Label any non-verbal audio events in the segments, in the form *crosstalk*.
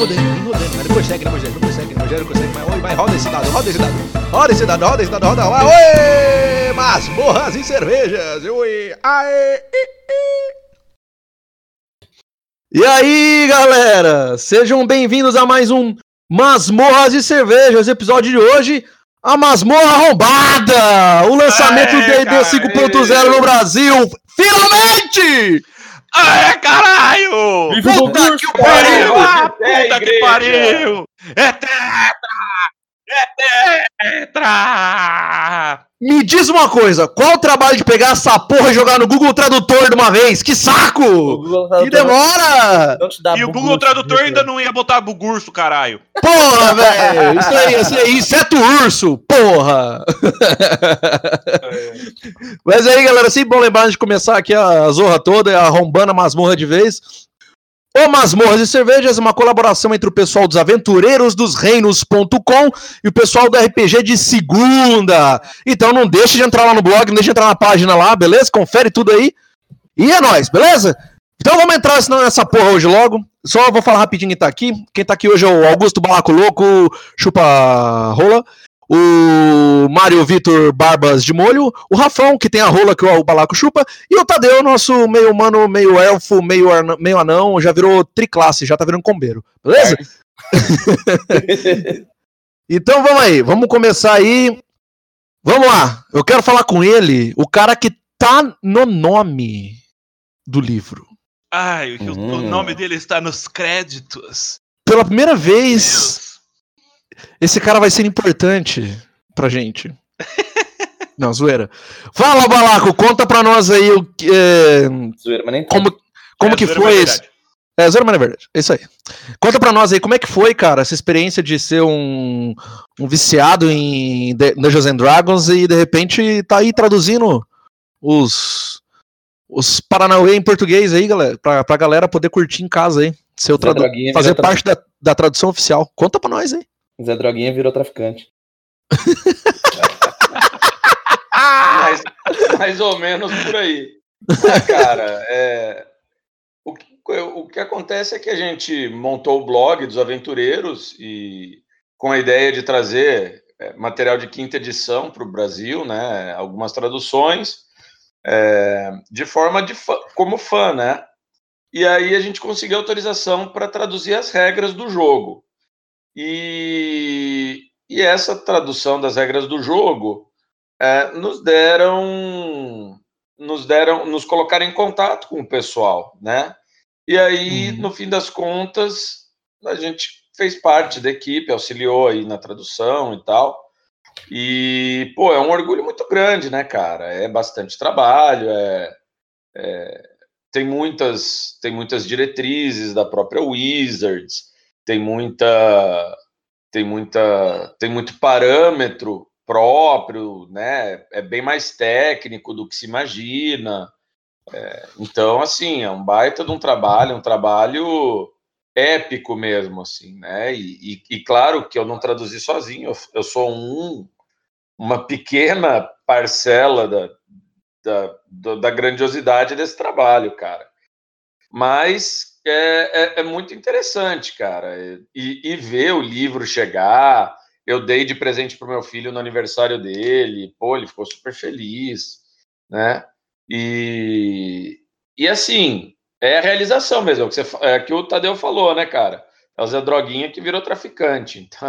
rodando, vem rodando, mas não consegue, não consegue, não consegue, não consegue, mas oi, vai, roda esse dado, roda esse dado, roda esse dado, roda esse dado, roda, roda, oi, masmorras e cervejas, oi, aê, e aí, galera, sejam bem-vindos a mais um Masmorras e Cervejas, episódio de hoje, a masmorra arrombada, o lançamento do D&D 5.0 no Brasil, finalmente! Aê, caralho! Puta que pariu! Ah, puta que pariu! É tetra! É! Me diz uma coisa, qual o trabalho de pegar essa porra e jogar no Google Tradutor de uma vez? Que saco! Que demora! E o Google Tradutor ainda não ia botar bugurso, caralho. Porra, velho! Isso aí, isso aí, inseto urso, porra! Mas aí, galera, sempre bom lembrar de começar aqui a zorra toda, arrombando a masmorra de vez. O Masmorras e Cervejas é uma colaboração entre o pessoal dos Aventureiros dos Reinos.com e o pessoal do RPG de segunda. Então não deixe de entrar lá no blog, não deixe de entrar na página lá, beleza? Confere tudo aí. E é nóis, beleza? Então vamos entrar nessa porra hoje logo. Só vou falar rapidinho quem tá aqui. Quem tá aqui hoje é o Augusto Balaco Louco, chupa rola o Mário Vitor Barbas de Molho, o Rafão, que tem a rola que o Balaco chupa, e o Tadeu, nosso meio humano, meio elfo, meio, anão, meio anão, já virou triclasse, já tá virando combeiro, beleza? É. *laughs* então vamos aí, vamos começar aí. Vamos lá, eu quero falar com ele, o cara que tá no nome do livro. Ai, hum. o nome dele está nos créditos. Pela primeira vez, esse cara vai ser importante pra gente. *laughs* Não, zoeira. Fala, Balaco, conta pra nós aí o que. É, zoeira, mas nem como, como é, que foi esse. É, zoeira, mas não é verdade. É isso aí. Conta pra nós aí como é que foi, cara, essa experiência de ser um, um viciado em Dungeons and Dragons e de repente tá aí traduzindo os. Os Paranauê em português aí, galera, pra, pra galera poder curtir em casa aí. Seu tradu... Fazer parte da, da tradução oficial. Conta pra nós aí. Zé Droguinha virou traficante. mais, mais ou menos por aí. Ah, cara, é, o, que, o que acontece é que a gente montou o blog dos aventureiros e com a ideia de trazer é, material de quinta edição para o Brasil, né? Algumas traduções, é, de forma de fã, como fã, né? E aí a gente conseguiu autorização para traduzir as regras do jogo. E, e essa tradução das regras do jogo é, nos deram nos deram nos colocaram em contato com o pessoal, né? E aí, uhum. no fim das contas, a gente fez parte da equipe, auxiliou aí na tradução e tal. E, pô, é um orgulho muito grande, né, cara? É bastante trabalho, é, é, tem, muitas, tem muitas diretrizes da própria Wizards, tem muita tem muita tem muito parâmetro próprio, né? É bem mais técnico do que se imagina. É, então, assim, é um baita de um trabalho, um trabalho épico mesmo, assim, né? E, e, e claro que eu não traduzi sozinho, eu, eu, sou um, uma pequena parcela da, da, da grandiosidade desse trabalho, cara. Mas é, é, é muito interessante, cara. E, e, ver o livro chegar. Eu dei de presente para o meu filho no aniversário dele. Pô, ele ficou super feliz, né? E, e assim, é a realização mesmo, é que, você, é que o Tadeu falou, né, cara? É o Zé Droguinha que virou traficante. Então. *laughs*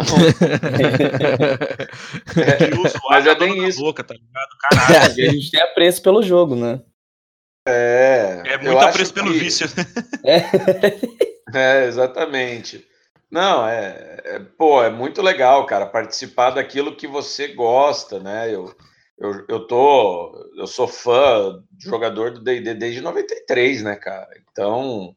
é, mas é bem isso. Boca, tá ligado? Caralho. *laughs* a gente tem apreço pelo jogo, né? É. É muito apreço pelo vício. *laughs* É. é, exatamente. Não, é, é, pô, é muito legal, cara, participar daquilo que você gosta, né? Eu, eu, eu tô, eu sou fã de jogador do D&D desde 93, né, cara? Então,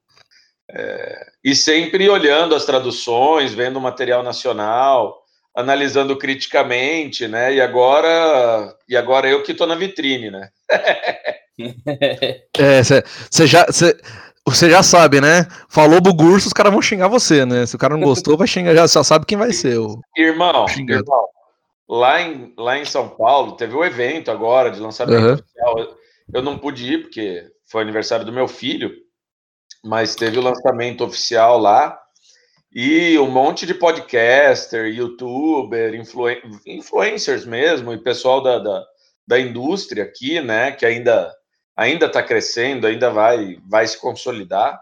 é, e sempre olhando as traduções, vendo o material nacional, analisando criticamente, né? E agora, e agora eu que tô na vitrine, né? *laughs* é, *laughs* você já. Cê, você já sabe, né? Falou bugurso, os caras vão xingar você, né? Se o cara não gostou, vai xingar, já, já sabe quem vai ser. O irmão, irmão, lá em, lá em São Paulo, teve o um evento agora de lançamento uhum. oficial. Eu não pude ir, porque foi aniversário do meu filho, mas teve o lançamento oficial lá. E um monte de podcaster, youtuber, influen influencers mesmo, e pessoal da, da, da, indústria aqui, né, que ainda ainda está crescendo, ainda vai, vai se consolidar.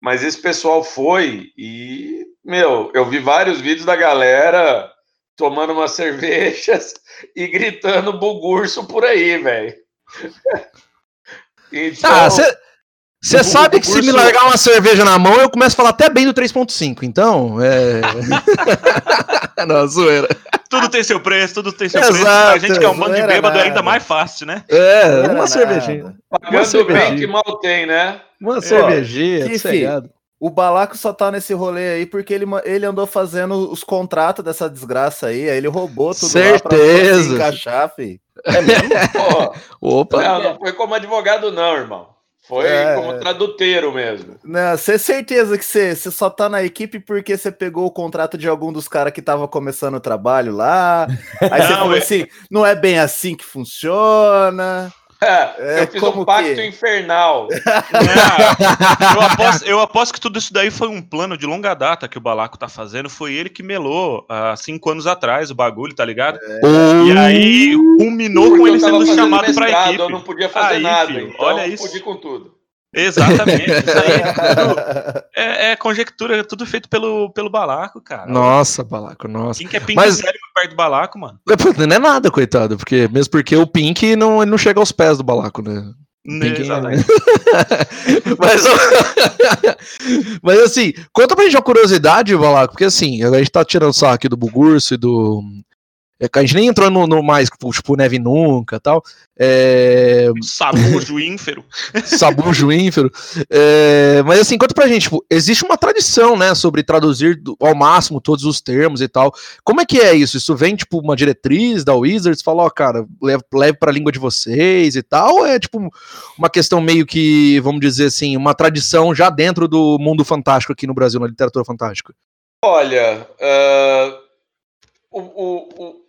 Mas esse pessoal foi e, meu, eu vi vários vídeos da galera tomando umas *laughs* cervejas e gritando bugurso por aí, velho. *laughs* então, ah, você sabe que se me largar uma cerveja na mão, eu começo a falar até bem do 3.5, então. É. *laughs* Não, zoeira. Tudo tem seu preço, tudo tem seu Exato, preço. A gente que é um bando de bêbado é ainda mais fácil, né? É, uma nada. cervejinha. Pagando uma cervejinha. bem que mal tem, né? Uma cervejinha, o Balaco só tá nesse rolê aí porque ele, ele andou fazendo os contratos dessa desgraça aí, aí ele roubou tudo Certeza. lá pra encaixar, fi. É mesmo? *laughs* Opa. Não, não foi como advogado não, irmão. Foi é... como traduteiro mesmo. Não, você certeza que você, você só tá na equipe porque você pegou o contrato de algum dos caras que tava começando o trabalho lá. Aí você falou é... assim: não é bem assim que funciona. É, eu fiz um pacto que? infernal. É, *laughs* eu, aposto, eu, aposto, que tudo isso daí foi um plano de longa data que o Balaco tá fazendo. Foi ele que melou há cinco anos atrás o bagulho, tá ligado? É. E aí culminou Porque com ele sendo chamado mestrado, pra equipe. Eu não podia fazer aí, nada. Filho, então olha isso. Pude com tudo. Exatamente. *laughs* Isso aí é, é, conjectura, é tudo feito pelo, pelo Balaco, cara. Nossa, Balaco, nossa. Quem que é Pink Mas... sério perto do Balaco, mano? Não é nada, coitado, porque mesmo porque o Pink não, não chega aos pés do Balaco, né? Pink... *laughs* mas, *laughs* mas assim, conta pra gente uma curiosidade, Balaco, porque assim, a gente tá tirando só aqui do Bugurso e do é, a gente nem entrou no, no mais, tipo, Neve Nunca tal. É... Sabujo ínfero. *laughs* Sabujo ínfero. É... Mas assim, conta pra gente, tipo, existe uma tradição, né, sobre traduzir ao máximo todos os termos e tal. Como é que é isso? Isso vem, tipo, uma diretriz da Wizards? Fala, ó, cara, leve, leve pra língua de vocês e tal? Ou é, tipo, uma questão meio que, vamos dizer assim, uma tradição já dentro do mundo fantástico aqui no Brasil, na literatura fantástica? Olha, uh, o, o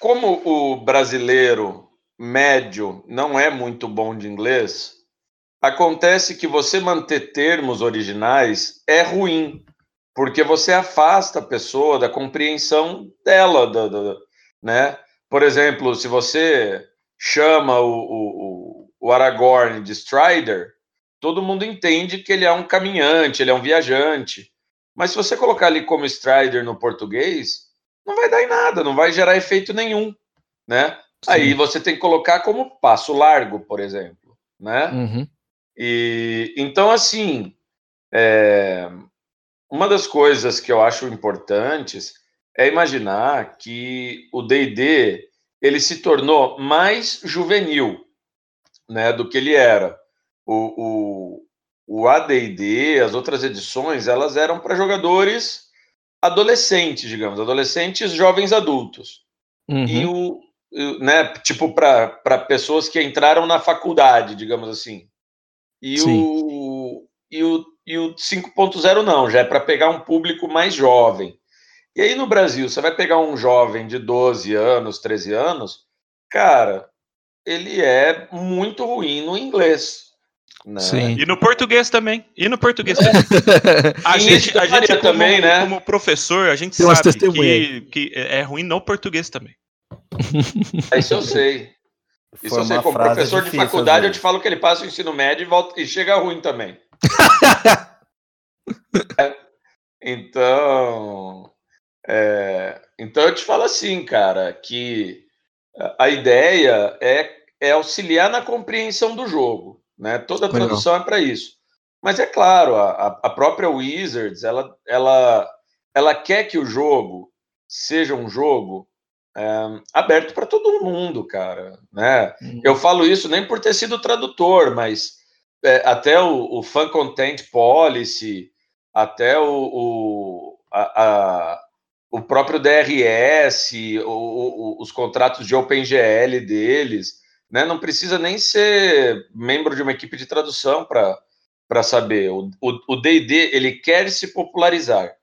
como o brasileiro médio não é muito bom de inglês, acontece que você manter termos originais é ruim, porque você afasta a pessoa da compreensão dela, da, né? Por exemplo, se você chama o, o, o Aragorn de Strider, todo mundo entende que ele é um caminhante, ele é um viajante. Mas se você colocar ali como Strider no português, não vai dar em nada, não vai gerar efeito nenhum, né? Sim. Aí você tem que colocar como passo largo, por exemplo, né? Uhum. E então assim, é, uma das coisas que eu acho importantes é imaginar que o D&D ele se tornou mais juvenil, né, do que ele era. O, o, o AD&D, as outras edições, elas eram para jogadores adolescentes, digamos, adolescentes jovens adultos. Uhum. E o, né, tipo, para pessoas que entraram na faculdade, digamos assim. E Sim. o, e o, e o 5.0 não, já é para pegar um público mais jovem. E aí no Brasil, você vai pegar um jovem de 12 anos, 13 anos, cara, ele é muito ruim no inglês. Né? Sim. E no português também. E no português também. *laughs* a gente, a gente como, também, né? como professor, a gente Tem sabe que, que é ruim no português também. Isso eu sei. *laughs* Isso Foi eu sei. Como professor de faculdade, eu te falo que ele passa o ensino médio e, volta, e chega ruim também. *laughs* é, então, é, então eu te falo assim, cara, que a ideia é, é auxiliar na compreensão do jogo. Né? Toda a tradução é para isso. Mas é claro, a, a própria Wizards, ela, ela, ela quer que o jogo seja um jogo é, aberto para todo mundo, cara. Né? Hum. Eu falo isso nem por ter sido tradutor, mas é, até o, o Fan Content Policy, até o, o, a, a, o próprio DRS, o, os contratos de OpenGL deles, né? Não precisa nem ser membro de uma equipe de tradução para saber. O D&D, ele quer se popularizar.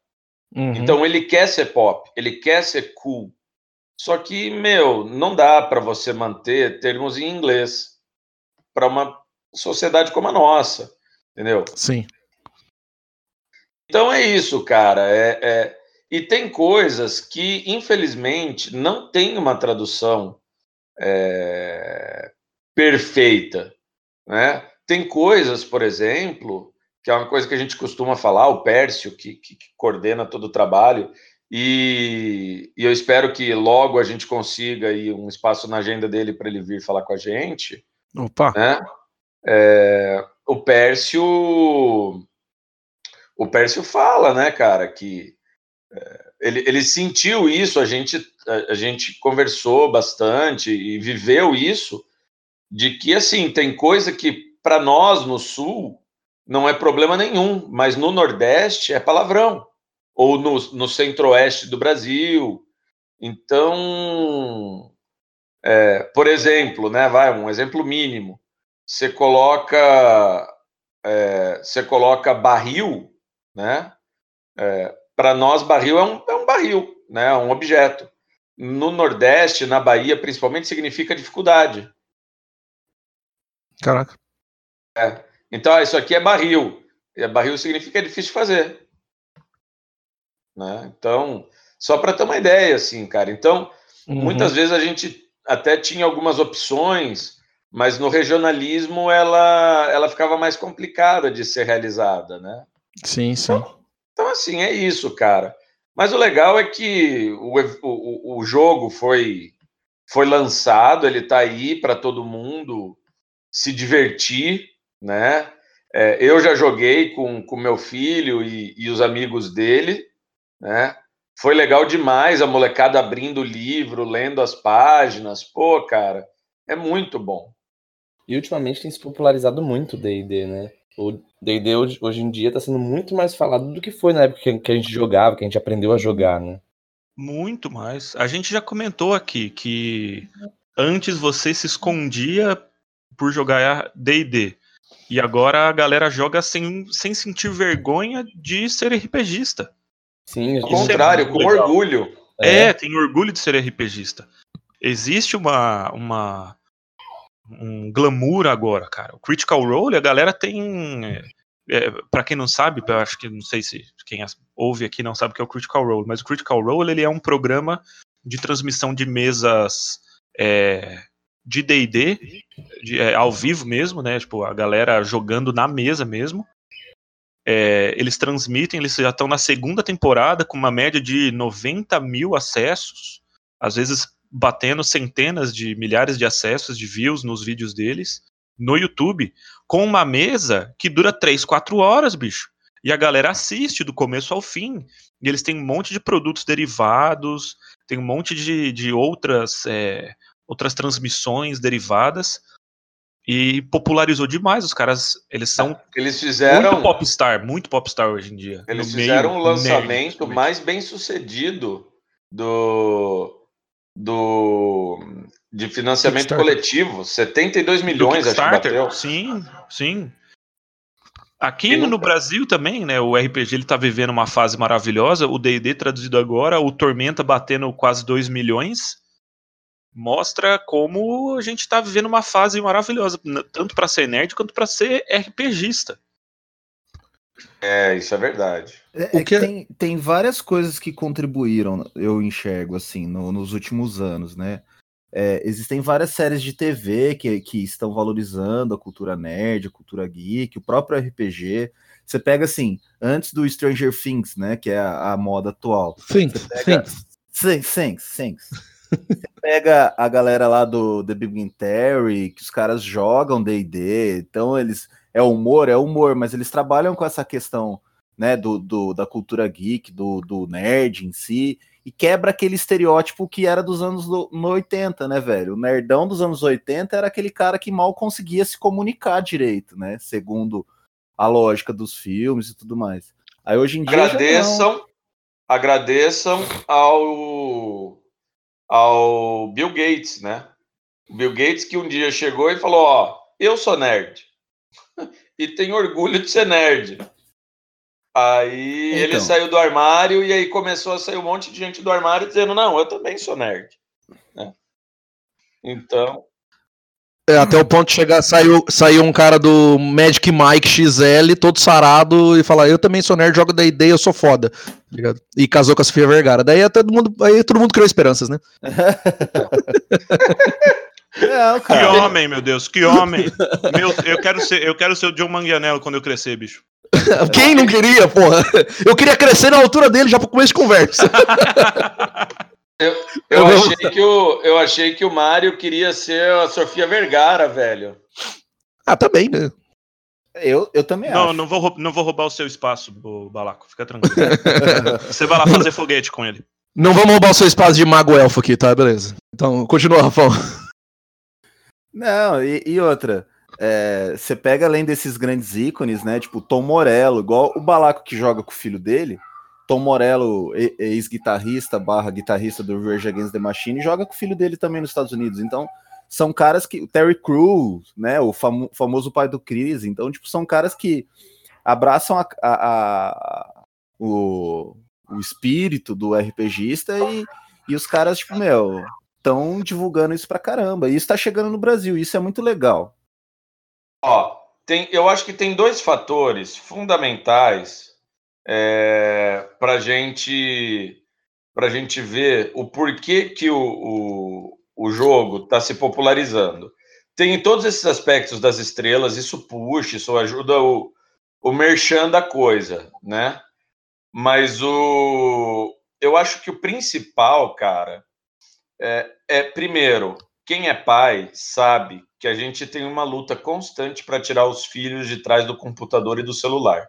Uhum. Então, ele quer ser pop, ele quer ser cool. Só que, meu, não dá para você manter termos em inglês para uma sociedade como a nossa, entendeu? Sim. Então é isso, cara. É, é, E tem coisas que, infelizmente, não tem uma tradução é, perfeita. Né? Tem coisas, por exemplo, que é uma coisa que a gente costuma falar, o Pércio, que, que, que coordena todo o trabalho, e, e, eu espero que logo a gente consiga aí um espaço na agenda dele para ele vir falar com a gente. Opa! Né? É, o Pércio. O Pércio fala, né, cara, que é, ele, ele sentiu isso, a gente, a, a gente conversou bastante e viveu isso, de que, assim, tem coisa que para nós no Sul não é problema nenhum, mas no Nordeste é palavrão ou no, no centro-oeste do Brasil. Então, é, por exemplo, né, vai um exemplo mínimo. Você coloca, é, você coloca barril, né? É, Para nós, barril é um, é um barril, né? Um objeto. No Nordeste, na Bahia, principalmente, significa dificuldade. Caraca. É. Então, isso aqui é barril. E barril significa difícil de fazer. Né? Então, só para ter uma ideia, assim, cara. Então, uhum. muitas vezes a gente até tinha algumas opções, mas no regionalismo ela, ela ficava mais complicada de ser realizada, né? Sim, sim. Então, então assim, é isso, cara. Mas o legal é que o, o, o jogo foi, foi lançado, ele está aí para todo mundo se divertir, né? É, eu já joguei com, com meu filho e, e os amigos dele, né? Foi legal demais a molecada abrindo o livro, lendo as páginas. Pô, cara, é muito bom. E ultimamente tem se popularizado muito o D&D, né? O D&D hoje, hoje, em dia está sendo muito mais falado do que foi na época que a gente jogava, que a gente aprendeu a jogar, né? Muito mais. A gente já comentou aqui que antes você se escondia por jogar D&D. E agora a galera joga sem, sem sentir vergonha de ser RPGista. Sim, ao contrário, é com legal. orgulho. É, é, tem orgulho de ser RPGista. Existe uma, uma um glamour agora, cara. O Critical Role, a galera tem. É, para quem não sabe, eu acho que não sei se quem ouve aqui não sabe o que é o Critical Role, mas o Critical Role ele é um programa de transmissão de mesas é, de D&D, é, ao vivo mesmo, né? Tipo, a galera jogando na mesa mesmo. É, eles transmitem, eles já estão na segunda temporada com uma média de 90 mil acessos, às vezes batendo centenas de milhares de acessos, de views nos vídeos deles, no YouTube, com uma mesa que dura 3, 4 horas, bicho. E a galera assiste do começo ao fim. E eles têm um monte de produtos derivados, tem um monte de, de outras, é, outras transmissões derivadas e popularizou demais. Os caras, eles são eles fizeram muito popstar, muito popstar hoje em dia. Eles fizeram meio, o lançamento nerd, mais bem sucedido do do de financiamento coletivo, 72 milhões acho que bateu. Sim, sim. Aqui no Brasil também, né, o RPG ele tá vivendo uma fase maravilhosa, o D&D traduzido agora, o Tormenta batendo quase 2 milhões mostra como a gente está vivendo uma fase maravilhosa, tanto para ser nerd quanto para ser RPGista. É, isso é verdade. É, é que tem, tem várias coisas que contribuíram, eu enxergo, assim, no, nos últimos anos, né? É, existem várias séries de TV que, que estão valorizando a cultura nerd, a cultura geek, o próprio RPG. Você pega, assim, antes do Stranger Things, né? Que é a, a moda atual. Things, pega... Things. Things, Things. Você pega a galera lá do The Big Bang Theory, que os caras jogam D&D, então eles é humor, é humor, mas eles trabalham com essa questão, né, do, do da cultura geek, do, do nerd em si, e quebra aquele estereótipo que era dos anos no, no 80, né, velho? O nerdão dos anos 80 era aquele cara que mal conseguia se comunicar direito, né, segundo a lógica dos filmes e tudo mais. Aí hoje em dia agradeçam, agradeçam ao ao Bill Gates, né? O Bill Gates que um dia chegou e falou: Ó, eu sou nerd *laughs* e tenho orgulho de ser nerd. Aí então. ele saiu do armário e aí começou a sair um monte de gente do armário dizendo: Não, eu também sou nerd. Né? Então. É, até o ponto de chegar, saiu, saiu um cara do Magic Mike XL, todo sarado, e falar, eu também sou nerd, jogo da ideia, eu sou foda. Tá ligado? E casou com a Sofia Vergara. Daí é todo mundo, aí todo mundo criou esperanças, né? *laughs* Não, que homem, meu Deus, que homem. Meu, eu, quero ser, eu quero ser o John Manganiello quando eu crescer, bicho. *laughs* Quem não queria, porra? Eu queria crescer na altura dele já pro começo de conversa. *laughs* Eu, eu, achei que o, eu achei que o Mário queria ser a Sofia Vergara, velho. Ah, também, né? Eu, eu também não, acho. Não vou, não vou roubar o seu espaço, o Balaco. Fica tranquilo. *laughs* Você vai lá fazer foguete com ele. Não vamos roubar o seu espaço de mago elfo aqui, tá? Beleza. Então, continua, Rafão. Não, e, e outra. Você é, pega além desses grandes ícones, né? Tipo Tom Morello, igual o Balaco que joga com o filho dele. Tom Morello, ex-guitarrista, barra guitarrista do Rage Against the Machine, joga com o filho dele também nos Estados Unidos. Então, são caras que. O Terry Crews, né? O famo, famoso pai do Chris. Então, tipo, são caras que abraçam a, a, a, o, o espírito do RPGista e, e os caras, tipo, meu, estão divulgando isso pra caramba. E isso tá chegando no Brasil, isso é muito legal. Ó, tem, eu acho que tem dois fatores fundamentais é, para gente para gente ver o porquê que o, o, o jogo está se popularizando. Tem todos esses aspectos das estrelas, isso puxa, isso ajuda o, o merchan da coisa, né? Mas o eu acho que o principal, cara, é, é primeiro, quem é pai sabe que a gente tem uma luta constante para tirar os filhos de trás do computador e do celular.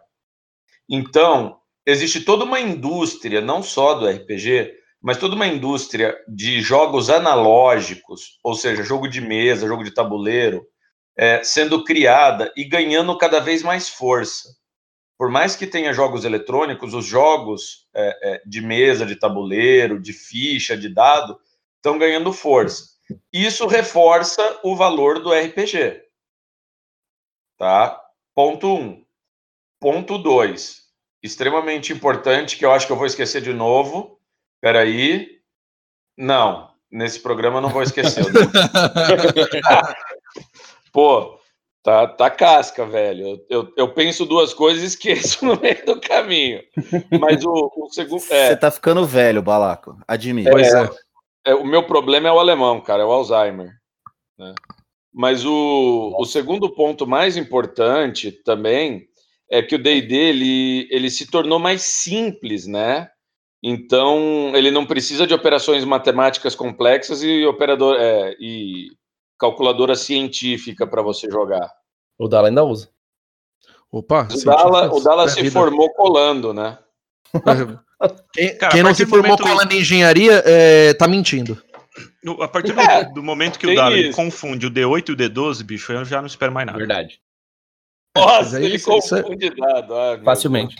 Então, existe toda uma indústria, não só do RPG, mas toda uma indústria de jogos analógicos, ou seja, jogo de mesa, jogo de tabuleiro, é, sendo criada e ganhando cada vez mais força. Por mais que tenha jogos eletrônicos, os jogos é, é, de mesa, de tabuleiro, de ficha, de dado, estão ganhando força. Isso reforça o valor do RPG. Tá? Ponto 1. Um. Ponto 2. Extremamente importante, que eu acho que eu vou esquecer de novo. Peraí. Não, nesse programa eu não vou esquecer. *laughs* Pô, tá, tá casca, velho. Eu, eu, eu, penso duas coisas e esqueço *laughs* no meio do caminho. Mas o, o segundo. É, Você tá ficando velho, Balaco. Admito. Pois é. é. O meu problema é o alemão, cara, é o Alzheimer. Né? Mas o, o segundo ponto mais importante também é que o D&D ele, ele se tornou mais simples, né? Então ele não precisa de operações matemáticas complexas e operador é, e calculadora científica para você jogar. O Dala ainda usa. Opa, o Dala, o Dala se vida. formou colando, né? *laughs* Quem, Cara, quem não se formou momento... colando em engenharia é, tá mentindo. No, a partir do, é, do, momento que o Dala confunde o D8 e o D12, bicho, eu já não espero mais nada. Verdade. Nossa, aí, ele isso, confunde isso é... dado. Facilmente.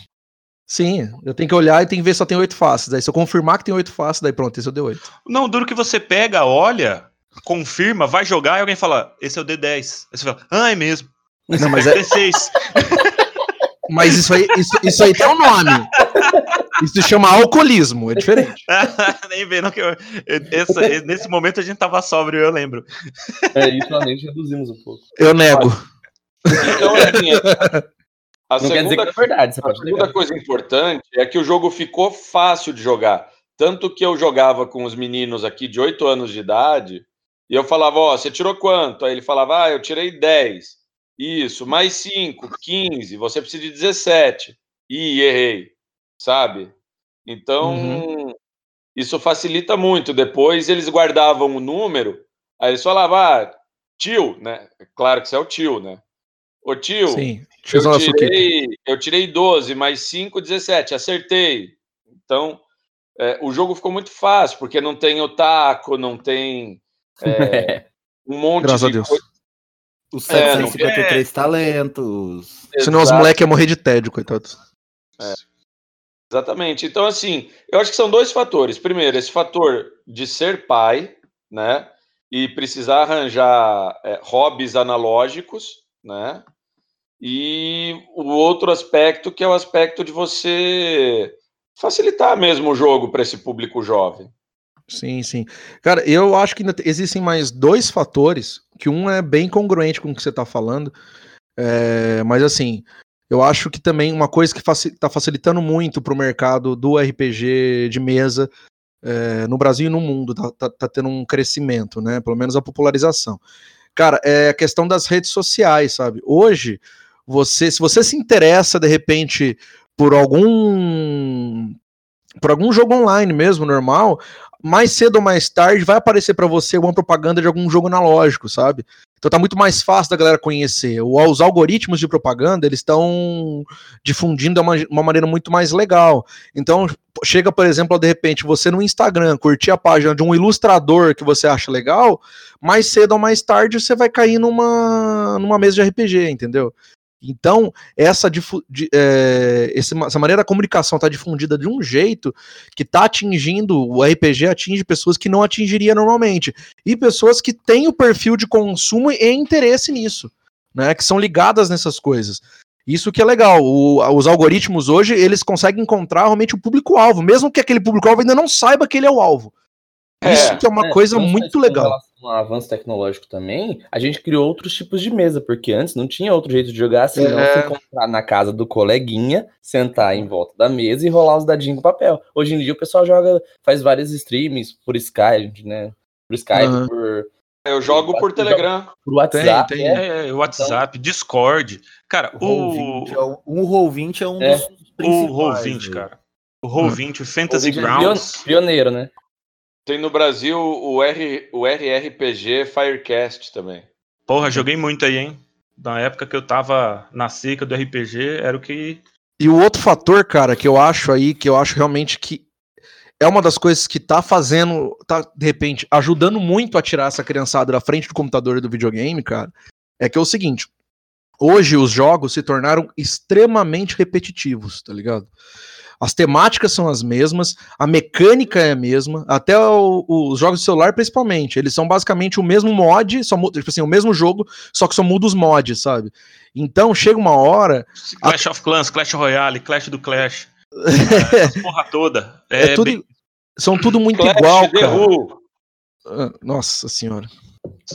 Sim, eu tenho que olhar e tem que ver se só tem oito faces. Daí se eu confirmar que tem oito faces, daí pronto, esse é o D8. Não, duro que você pega, olha, confirma, vai jogar e alguém fala, esse é o D10. Aí você fala, ah, é mesmo. Não, mas é *laughs* D6. *laughs* mas isso aí, isso, isso aí tem um nome. Isso se chama alcoolismo, é diferente. *laughs* Nem vendo que eu, essa, nesse momento a gente tava sóbrio, eu lembro. É, isso a gente reduzimos um pouco. Eu nego. Então, assim, a *laughs* Não quer dizer que é verdade. A segunda coisa importante é que o jogo ficou fácil de jogar. Tanto que eu jogava com os meninos aqui de 8 anos de idade, e eu falava, ó, oh, você tirou quanto? Aí ele falava, ah, eu tirei 10. Isso, mais 5, 15, você precisa de 17. Ih, errei, sabe? Então, uhum. isso facilita muito. Depois eles guardavam o número, aí eles falavam, ah, tio, né? Claro que você é o tio, né? Ô tio, Sim, eu, tirei, eu tirei 12, mais 5, 17, acertei. Então, é, o jogo ficou muito fácil, porque não tem o taco, não tem é, *laughs* um monte Graças de a Deus. coisa. Os 753 é, talentos. Senão os moleques iam morrer de tédio, coitados. É. Exatamente. Então, assim, eu acho que são dois fatores. Primeiro, esse fator de ser pai, né? E precisar arranjar é, hobbies analógicos, né? E o outro aspecto que é o aspecto de você facilitar mesmo o jogo para esse público jovem. Sim, sim. Cara, eu acho que ainda existem mais dois fatores que um é bem congruente com o que você tá falando. É, mas assim, eu acho que também uma coisa que está facilitando muito para o mercado do RPG de mesa é, no Brasil e no mundo, tá, tá, tá, tendo um crescimento, né? Pelo menos a popularização. Cara, é a questão das redes sociais, sabe? Hoje, você, se você se interessa de repente por algum por algum jogo online mesmo, normal, mais cedo ou mais tarde vai aparecer para você uma propaganda de algum jogo analógico, sabe? Então tá muito mais fácil da galera conhecer. Os algoritmos de propaganda, eles estão difundindo de uma, uma, maneira muito mais legal. Então, chega, por exemplo, de repente, você no Instagram curtir a página de um ilustrador que você acha legal, mais cedo ou mais tarde você vai cair numa, numa mesa de RPG, entendeu? Então, essa, de, é, essa maneira da comunicação está difundida de um jeito que está atingindo, o RPG atinge pessoas que não atingiria normalmente. E pessoas que têm o perfil de consumo e interesse nisso, né? Que são ligadas nessas coisas. Isso que é legal. O, os algoritmos hoje, eles conseguem encontrar realmente o público-alvo, mesmo que aquele público-alvo ainda não saiba que ele é o alvo. É, Isso que é uma é, coisa muito legal. Em relação ao avanço tecnológico também, a gente criou outros tipos de mesa, porque antes não tinha outro jeito de jogar assim, é. não se encontrar na casa do coleguinha, sentar em volta da mesa e rolar os dadinhos com papel. Hoje em dia o pessoal joga, faz vários streams por Skype, né? Por Skype, uhum. por. Eu jogo por Telegram. Por WhatsApp. Tem, tem. É, é WhatsApp, então, Discord. Cara, o. O Roll20 é um é, dos principais. O Roll20, cara. O Roll20, o Fantasy Grounds. Pioneiro, né? Tem no Brasil o, R, o RRPG Firecast também. Porra, joguei muito aí, hein? Na época que eu tava na seca do RPG, era o que. E o outro fator, cara, que eu acho aí, que eu acho realmente que é uma das coisas que tá fazendo, tá, de repente, ajudando muito a tirar essa criançada da frente do computador e do videogame, cara, é que é o seguinte. Hoje os jogos se tornaram extremamente repetitivos, tá ligado? As temáticas são as mesmas, a mecânica é a mesma, até o, os jogos de celular principalmente. Eles são basicamente o mesmo mod, só, tipo assim, o mesmo jogo, só que só muda os mods, sabe? Então chega uma hora. Clash a... of Clans, Clash Royale, Clash do Clash. *laughs* é, porra toda. É, é tudo, bem... São tudo muito Clash igual, cara. Ah, nossa senhora.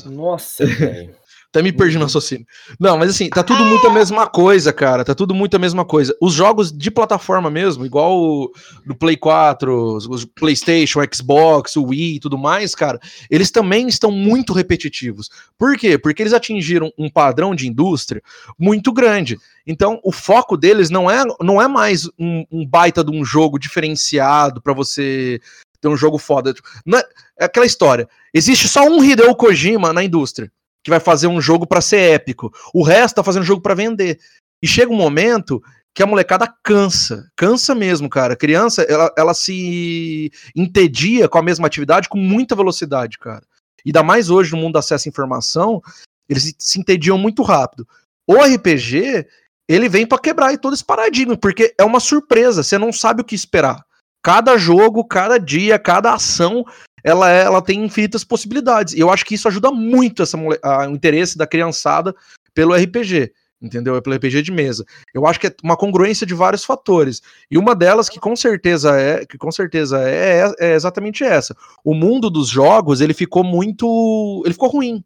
Nossa, velho. Até me perdi no uhum. raciocínio. Não, mas assim, tá tudo muito a mesma coisa, cara. Tá tudo muito a mesma coisa. Os jogos de plataforma mesmo, igual o do Play 4, os PlayStation, Xbox, o Wii e tudo mais, cara, eles também estão muito repetitivos. Por quê? Porque eles atingiram um padrão de indústria muito grande. Então, o foco deles não é, não é mais um, um baita de um jogo diferenciado para você ter um jogo foda. Não é, é aquela história. Existe só um Hideo Kojima na indústria que vai fazer um jogo para ser épico. O resto tá fazendo jogo para vender. E chega um momento que a molecada cansa, cansa mesmo, cara. A criança, ela, ela se entedia com a mesma atividade com muita velocidade, cara. E ainda mais hoje no mundo do acesso à informação, eles se entediam muito rápido. O RPG, ele vem para quebrar todo esse paradigma, porque é uma surpresa, você não sabe o que esperar. Cada jogo, cada dia, cada ação ela, é, ela tem infinitas possibilidades. E eu acho que isso ajuda muito essa, a, o interesse da criançada pelo RPG entendeu? É pelo RPG de mesa. Eu acho que é uma congruência de vários fatores. E uma delas que com certeza é, que com certeza é, é, é, exatamente essa. O mundo dos jogos, ele ficou muito, ele ficou ruim.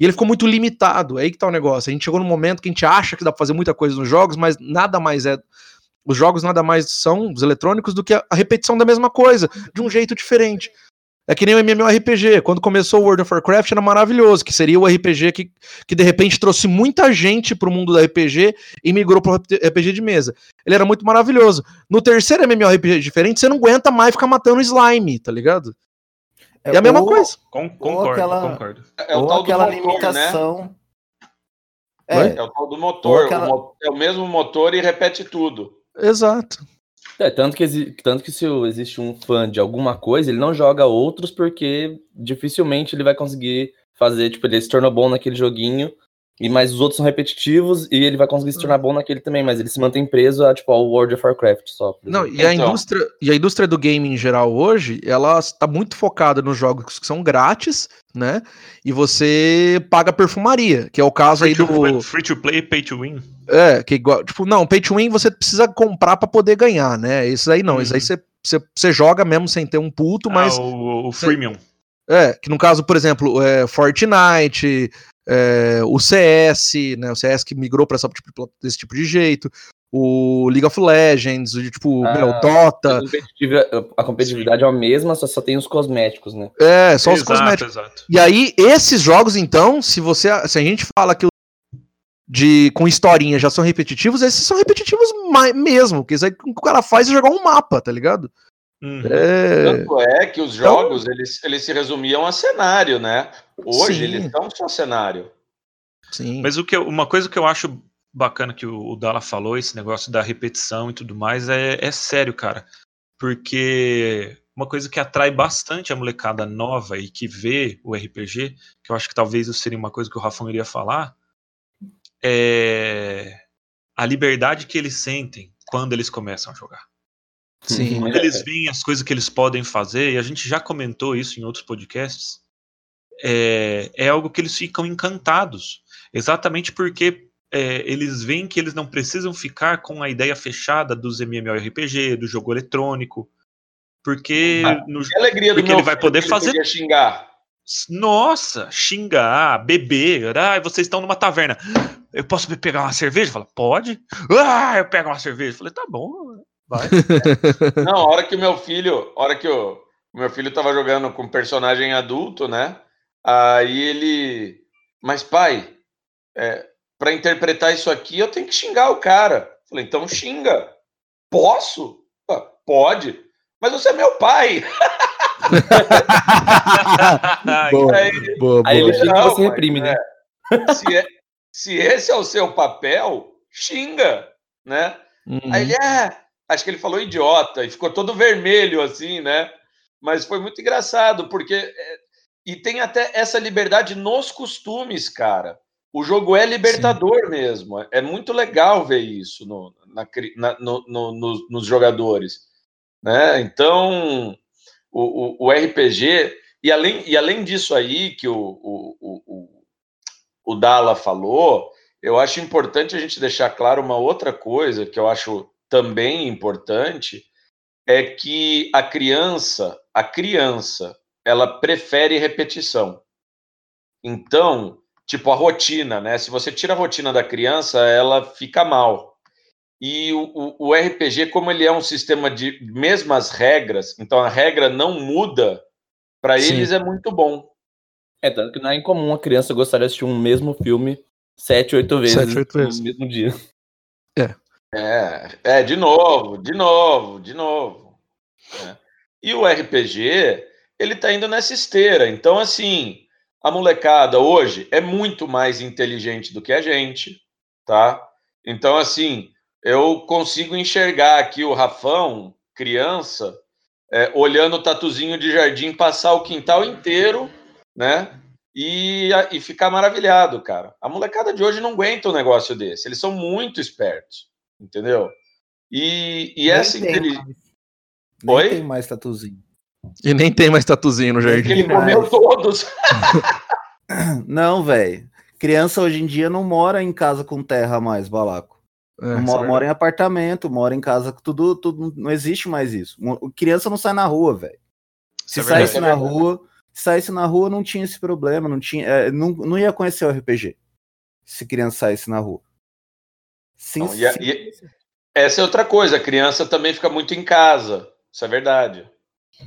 E ele ficou muito limitado. É aí que tá o negócio. A gente chegou num momento que a gente acha que dá pra fazer muita coisa nos jogos, mas nada mais é os jogos nada mais são os eletrônicos do que a repetição da mesma coisa, de um jeito diferente. É que nem o MMORPG. Quando começou o World of Warcraft era maravilhoso, que seria o RPG que, que de repente trouxe muita gente pro mundo do RPG e migrou pro RPG de mesa. Ele era muito maravilhoso. No terceiro MMORPG diferente, você não aguenta mais ficar matando slime, tá ligado? É, é a mesma ou, coisa. Com, concordo, aquela, concordo. É o tal aquela motor, né? limitação. Né? É, é o tal do motor. Aquela... O, é o mesmo motor e repete tudo. Exato. É, tanto que, tanto que se existe um fã de alguma coisa, ele não joga outros porque dificilmente ele vai conseguir fazer, tipo, ele se tornou bom naquele joguinho, e mas os outros são repetitivos e ele vai conseguir se tornar bom naquele também, mas ele se mantém preso a, tipo, ao World of Warcraft só. Não, e a, então. indústria, e a indústria do game em geral hoje, ela está muito focada nos jogos que são grátis, né? E você paga perfumaria, que é o caso free aí do. Free to play, pay to win. É, que igual. Tipo, não, pay to win você precisa comprar para poder ganhar, né? Isso aí não, uhum. isso aí você, você, você joga mesmo sem ter um puto, ah, mas. O, o freemium. É, que no caso, por exemplo, é, Fortnite, é, o CS, né? O CS que migrou para tipo, esse tipo de jeito. O League of Legends, o, tipo, ah, meu, Dota. A competitividade Sim. é a mesma, só, só tem os cosméticos, né? É, só exato, os cosméticos. Exato. E aí, esses jogos, então, se você. Se a gente fala que de com historinha já são repetitivos, esses são repetitivos mesmo, porque isso aí o cara faz é jogar um mapa, tá ligado? Uhum. É... Tanto é que os então jogos então... eles, eles se resumiam a cenário, né? Hoje Sim. eles são só cenário. Sim. Mas o que eu, uma coisa que eu acho bacana que o, o Dala falou, esse negócio da repetição e tudo mais, é, é sério, cara. Porque uma coisa que atrai bastante a molecada nova e que vê o RPG, que eu acho que talvez isso seria uma coisa que o Rafão iria falar, é a liberdade que eles sentem quando eles começam a jogar. Sim. Quando eles veem as coisas que eles podem fazer, e a gente já comentou isso em outros podcasts, é, é algo que eles ficam encantados. Exatamente porque é, eles veem que eles não precisam ficar com a ideia fechada dos MMORPG, do jogo eletrônico, porque, ah, no, alegria porque ele vai poder fazer. xingar. Nossa, xingar, beber. Ah, vocês estão numa taverna. Eu posso pegar uma cerveja? Fala, pode. Ah, eu pego uma cerveja. Falei, tá bom, Vai. *laughs* Não, a hora que o meu filho, a hora que o, meu filho tava jogando com personagem adulto, né? Aí ele, mas pai, é, para interpretar isso aqui eu tenho que xingar o cara. Falei, então xinga. Posso? Pode. Mas você é meu pai. *laughs* boa, aí, boa, aí ele xinga você reprime, né? É, se, é, se esse é o seu papel, xinga, né? Uhum. Aí ele, é, acho que ele falou idiota e ficou todo vermelho assim, né? Mas foi muito engraçado, porque. É, e tem até essa liberdade nos costumes, cara. O jogo é libertador Sim. mesmo. É muito legal ver isso no, na, na, no, no, no, nos jogadores. Né? Então, o, o, o, RPG. E além, e além disso aí que o, o, o, o Dala falou, eu acho importante a gente deixar claro uma outra coisa que eu acho também importante é que a criança, a criança, ela prefere repetição. Então, tipo a rotina, né? Se você tira a rotina da criança, ela fica mal. E o, o, o RPG, como ele é um sistema de mesmas regras, então a regra não muda, para eles é muito bom. É, tanto que não é incomum a criança gostar de assistir um mesmo filme sete, oito vezes, sete, oito vezes. no mesmo dia. É. É, é, de novo, de novo, de novo. É. E o RPG, ele tá indo nessa esteira. Então, assim, a molecada hoje é muito mais inteligente do que a gente, tá? Então, assim, eu consigo enxergar aqui o Rafão, criança, é, olhando o tatuzinho de jardim passar o quintal inteiro, né? E, e ficar maravilhado, cara. A molecada de hoje não aguenta um negócio desse. Eles são muito espertos entendeu? E, e essa inteligência. Oi? tem mais tatuzinho. E nem tem mais tatuzinho no jardim. Ele comeu todos. não, velho. Criança hoje em dia não mora em casa com terra mais, balaco. É, mora, mora, em apartamento, mora em casa, tudo, tudo. Não existe mais isso. Criança não sai na rua, velho. Se é saísse na rua, se saísse na rua, não tinha esse problema, não tinha, é, não, não ia conhecer o RPG. Se criança saísse na rua. Sim, Não, e, e, essa é outra coisa, a criança também fica muito em casa. Isso é verdade.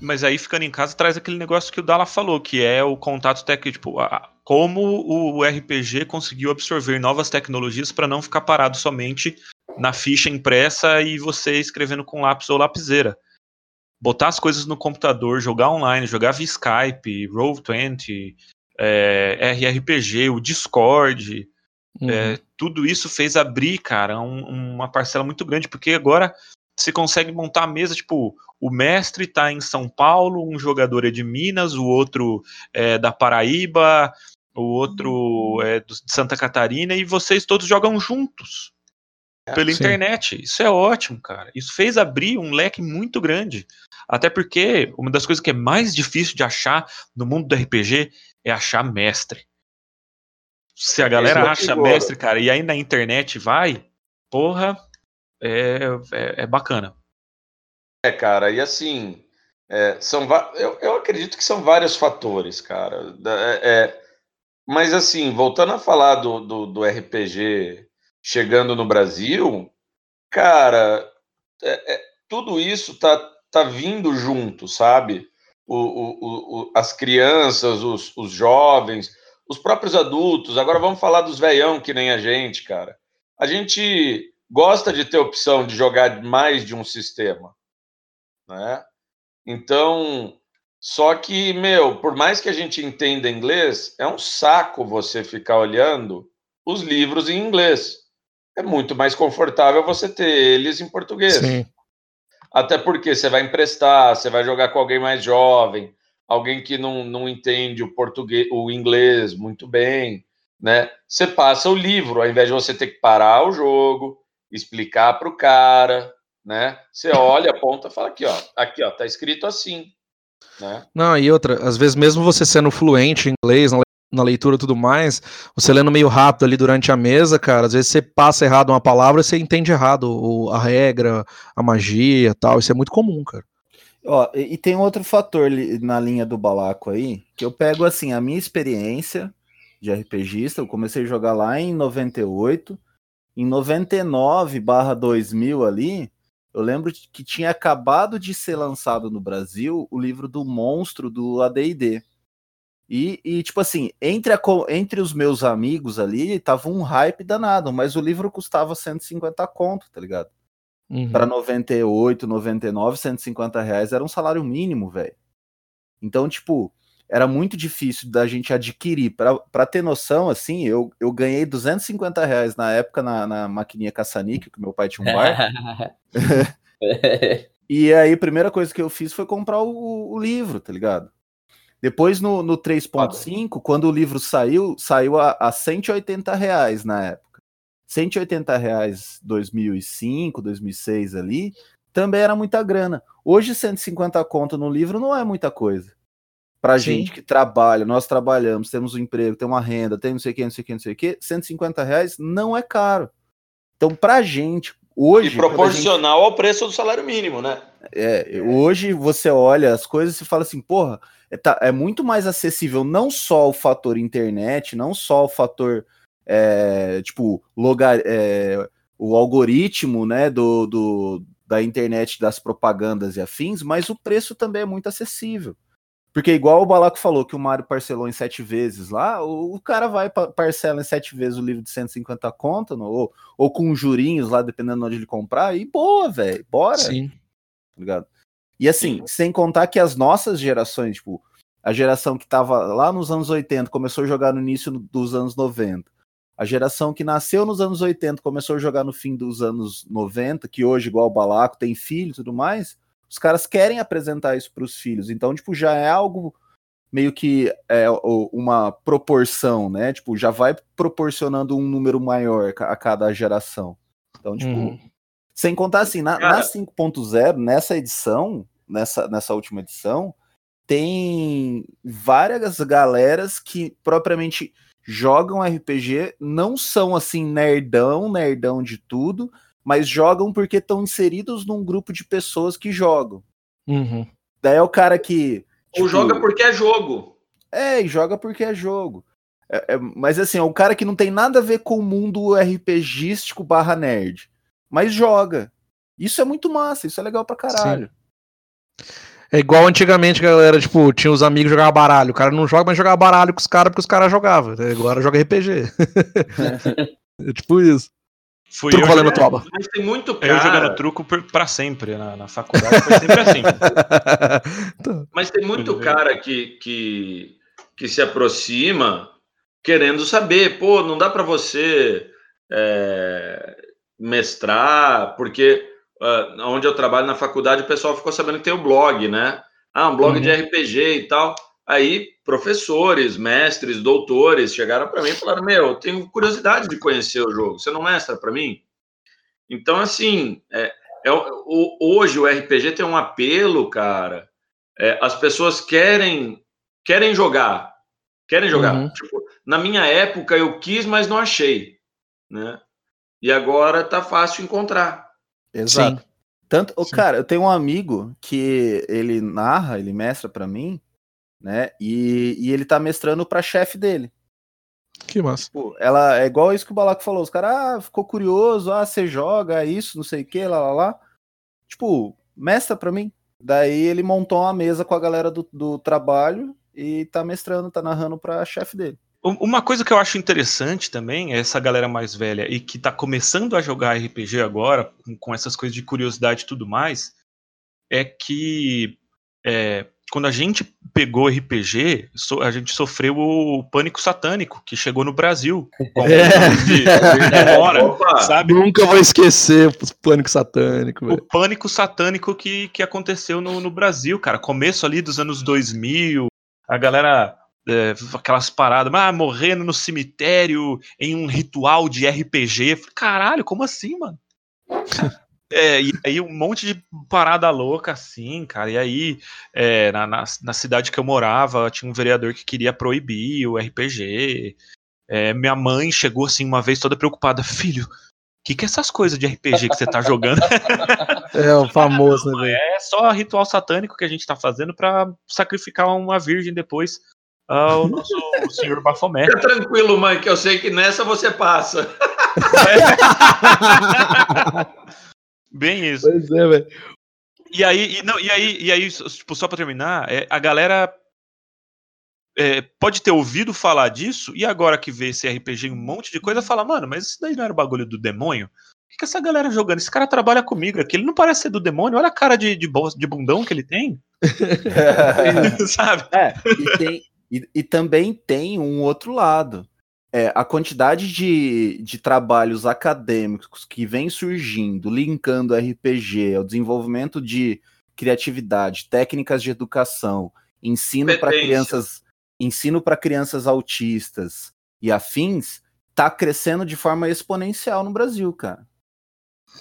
Mas aí, ficando em casa, traz aquele negócio que o Dala falou, que é o contato técnico, tipo, a, como o RPG conseguiu absorver novas tecnologias para não ficar parado somente na ficha impressa e você escrevendo com lápis ou lapiseira. Botar as coisas no computador, jogar online, jogar via Skype, Roll20, é, RRPG, o Discord, Uhum. É, tudo isso fez abrir, cara, um, uma parcela muito grande, porque agora você consegue montar a mesa, tipo, o mestre está em São Paulo, um jogador é de Minas, o outro é da Paraíba, o outro uhum. é de Santa Catarina, e vocês todos jogam juntos é, pela Sim. internet. Isso é ótimo, cara. Isso fez abrir um leque muito grande. Até porque uma das coisas que é mais difícil de achar no mundo do RPG é achar mestre. Se a galera é acha mestre, cara, e aí na internet vai, porra, é, é, é bacana. É, cara, e assim, é, são eu, eu acredito que são vários fatores, cara. É, é, Mas assim, voltando a falar do, do, do RPG chegando no Brasil, cara, é, é, tudo isso tá, tá vindo junto, sabe? O, o, o, as crianças, os, os jovens, os próprios adultos. Agora vamos falar dos veião que nem a gente, cara. A gente gosta de ter opção de jogar mais de um sistema, né? Então, só que, meu, por mais que a gente entenda inglês, é um saco você ficar olhando os livros em inglês. É muito mais confortável você ter eles em português. Sim. Até porque você vai emprestar, você vai jogar com alguém mais jovem, alguém que não, não entende o português, o inglês muito bem, né? Você passa o livro, ao invés de você ter que parar o jogo, explicar para o cara, né? Você olha, aponta, fala aqui, ó, aqui, ó, tá escrito assim, né? Não, e outra, às vezes mesmo você sendo fluente em inglês, na leitura e tudo mais, você lendo meio rápido ali durante a mesa, cara, às vezes você passa errado uma palavra e você entende errado a regra, a magia tal. Isso é muito comum, cara. Ó, e tem outro fator na linha do Balaco aí, que eu pego assim, a minha experiência de RPGista, eu comecei a jogar lá em 98, em 99 barra 2000 ali, eu lembro que tinha acabado de ser lançado no Brasil o livro do monstro do AD&D. E, e, tipo assim, entre, a, entre os meus amigos ali, tava um hype danado, mas o livro custava 150 conto, tá ligado? Uhum. Para 98, 99, 150 reais era um salário mínimo, velho. Então, tipo, era muito difícil da gente adquirir. Para ter noção, assim, eu, eu ganhei 250 reais na época na, na maquininha Caçanique, que meu pai tinha um bar. *laughs* *laughs* e aí, a primeira coisa que eu fiz foi comprar o, o livro, tá ligado? Depois no, no 3.5, quando o livro saiu, saiu a, a 180 reais na época. 180 reais 2005, 2006 ali, também era muita grana. Hoje 150 conto no livro não é muita coisa. Pra Sim. gente que trabalha, nós trabalhamos, temos um emprego, tem uma renda, tem não sei o que, não sei o que, não sei o que, 150 reais não é caro. Então, pra gente, hoje. E proporcional gente... ao preço do salário mínimo, né? É, hoje você olha as coisas e fala assim, porra, é, tá, é muito mais acessível não só o fator internet, não só o fator é, tipo logar, é, o algoritmo né, do, do, da internet das propagandas e afins, mas o preço também é muito acessível. Porque igual o Balaco falou que o Mário parcelou em sete vezes lá, o, o cara vai parcela em sete vezes o livro de 150 conto, ou, ou com jurinhos lá, dependendo de onde ele comprar, e boa, velho, bora. Sim. Tá ligado? E assim, Sim. sem contar que as nossas gerações, tipo, a geração que estava lá nos anos 80, começou a jogar no início dos anos 90. A geração que nasceu nos anos 80, começou a jogar no fim dos anos 90, que hoje, igual o Balaco, tem filho e tudo mais. Os caras querem apresentar isso para os filhos. Então, tipo, já é algo meio que é uma proporção, né? Tipo, já vai proporcionando um número maior a cada geração. Então, tipo, uhum. Sem contar assim, na, na 5.0, nessa edição, nessa, nessa última edição, tem várias galeras que propriamente jogam RPG, não são assim nerdão, nerdão de tudo, mas jogam porque estão inseridos num grupo de pessoas que jogam. Uhum. Daí é o cara que. Tipo, Ou joga porque é jogo. É, e joga porque é jogo. É, é, mas assim, é um cara que não tem nada a ver com o mundo RPGístico barra nerd mas joga. Isso é muito massa, isso é legal pra caralho. Sim. É igual antigamente, galera, tipo, tinha os amigos jogar baralho. O cara não joga, mas jogava baralho com os caras porque os caras jogavam. Agora joga RPG. *laughs* é tipo isso. Fui truco valendo toba. Mas tem muito cara... Eu jogando truco para sempre na, na faculdade, foi sempre assim. *laughs* Tá. mas tem muito cara que, que, que se aproxima querendo saber, pô, não dá para você é, mestrar, porque uh, onde eu trabalho na faculdade, o pessoal ficou sabendo que tem o um blog, né? Ah, um blog uhum. de RPG e tal. Aí, professores, mestres, doutores chegaram para mim e falaram: Meu, tenho curiosidade de conhecer o jogo, você não mestra para mim? Então, assim, é, é, hoje o RPG tem um apelo, cara. É, as pessoas querem querem jogar, querem jogar. Uhum. Tipo, na minha época eu quis, mas não achei, né? E agora tá fácil encontrar. Exato. Sim. Tanto, Sim. cara, eu tenho um amigo que ele narra, ele mestra para mim, né? E, e ele tá mestrando para chefe dele. Que massa. Tipo, ela é igual isso que o Balaco falou. Os caras, ah, ficou curioso, ah, você joga isso, não sei o que, lá, lá, lá. Tipo, mestra pra mim. Daí ele montou uma mesa com a galera do, do trabalho e tá mestrando, tá narrando pra chefe dele. Uma coisa que eu acho interessante também é essa galera mais velha e que tá começando a jogar RPG agora, com, com essas coisas de curiosidade e tudo mais, é que é, quando a gente pegou RPG, so, a gente sofreu o pânico satânico que chegou no Brasil. *laughs* É. De, *laughs* de sabe? Nunca vou esquecer o pânico satânico. O pânico satânico que, que aconteceu no, no Brasil, cara. Começo ali dos anos 2000, a galera é, aquelas paradas, ah, morrendo no cemitério em um ritual de RPG. Caralho, como assim, mano? *laughs* É, e aí um monte de parada louca assim, cara. E aí, é, na, na, na, cidade que eu morava, tinha um vereador que queria proibir o RPG. É, minha mãe chegou assim uma vez toda preocupada: Filho, o que, que é essas coisas de RPG que você tá jogando? *laughs* É o famoso, né? É só ritual satânico que a gente tá fazendo para sacrificar uma virgem depois ao nosso senhor Bafomé. Fica tranquilo, mãe, que eu sei que nessa você passa. *laughs* Bem isso. Pois é, velho. E aí, e, não, e aí, e aí, tipo, só pra terminar, é, a galera é, pode ter ouvido falar disso e agora que vê esse RPG um monte de coisa, fala, mano, mas isso daí não era o bagulho do demônio? O que, que essa galera jogando? Esse cara trabalha comigo aqui, ele não parece ser do demônio, olha a cara de, de, de bundão que ele tem. *laughs* *laughs* Sabe? É, e, tem, e, e também tem um outro lado é, a quantidade de, de trabalhos acadêmicos que vem surgindo, linkando RPG ao desenvolvimento de criatividade, técnicas de educação, ensino para crianças, ensino para crianças autistas e afins, tá crescendo de forma exponencial no Brasil, cara.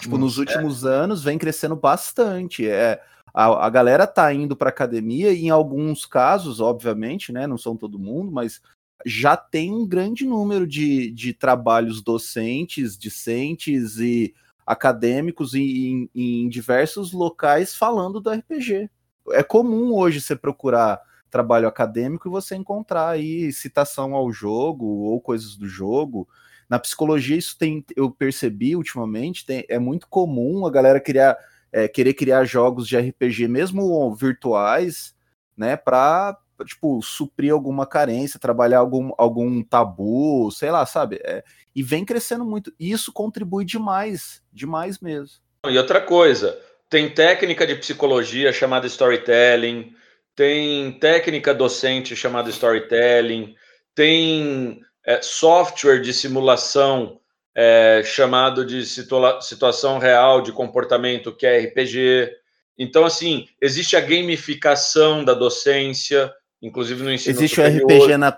Tipo, nos últimos é. anos vem crescendo bastante. É, a, a galera tá indo para academia e em alguns casos, obviamente, né, não são todo mundo, mas já tem um grande número de, de trabalhos docentes, discentes e acadêmicos em, em, diversos locais falando do RPG. É comum hoje você procurar trabalho acadêmico e você encontrar aí citação ao jogo ou coisas do jogo. Na psicologia, isso tem, eu percebi ultimamente, tem, é muito comum a galera criar, é, querer criar jogos de RPG, mesmo virtuais, né, para tipo, suprir alguma carência, trabalhar algum, algum tabu, sei lá, sabe? É, e vem crescendo muito. E isso contribui demais, demais mesmo. E outra coisa, tem técnica de psicologia chamada storytelling, tem técnica docente chamada storytelling, tem é, software de simulação é, chamado de situa situação real de comportamento, que é RPG. Então, assim, existe a gamificação da docência, inclusive no ensino Existe o RPG na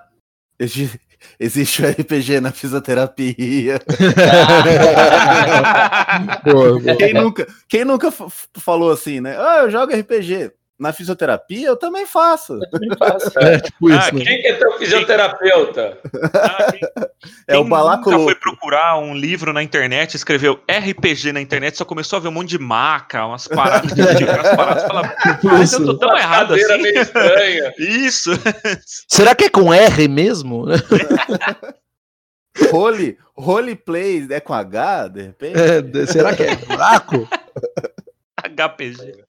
*laughs* existe o RPG na fisioterapia. *laughs* quem nunca, quem nunca falou assim, né? Ah, eu jogo RPG na fisioterapia, eu também faço. Eu também faço. É, tipo ah, isso, né? Quem é teu fisioterapeuta? Ah, *laughs* quem, é o Balaco. Nunca foi procurar um livro na internet, escreveu RPG na internet, só começou a ver um monte de maca, umas paradas, umas paradas, fala, *laughs* ah, eu tô tão errado assim. Meio estranha. *laughs* Isso. Será que é com R mesmo? Role, roleplay é com H, de repente? É, será que é buraco? HPG.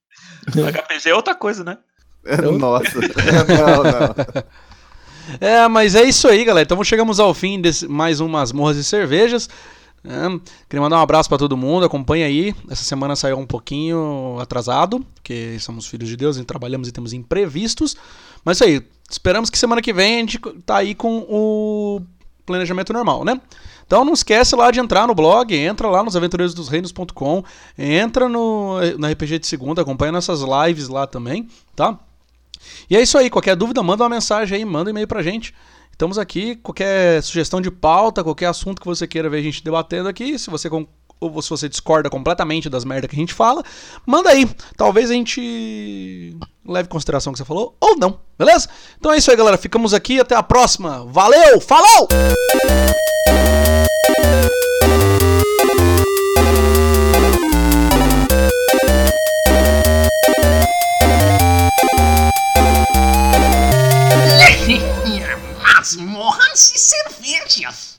HPG é outra coisa, né? Nossa. *laughs* não, não. É, mas é isso aí, galera. Então chegamos ao fim de mais umas morras e cervejas. É, queria mandar um abraço para todo mundo. Acompanha aí. Essa semana saiu um pouquinho atrasado, porque somos filhos de Deus e trabalhamos e temos imprevistos. Mas isso aí. Esperamos que semana que vem a gente tá aí com o planejamento normal, né? Então não esquece lá de entrar no blog, entra lá nos aventureirosdosreinos.com, entra no, na RPG de segunda, acompanha nossas lives lá também, tá? E é isso aí, qualquer dúvida, manda uma mensagem aí, manda um e-mail pra gente. Estamos aqui, qualquer sugestão de pauta, qualquer assunto que você queira ver a gente debatendo aqui, se você ou se você discorda completamente das merdas que a gente fala, manda aí. Talvez a gente leve em consideração o que você falou ou não, beleza? Então é isso aí, galera. Ficamos aqui. Até a próxima. Valeu! Falou! Cervejas.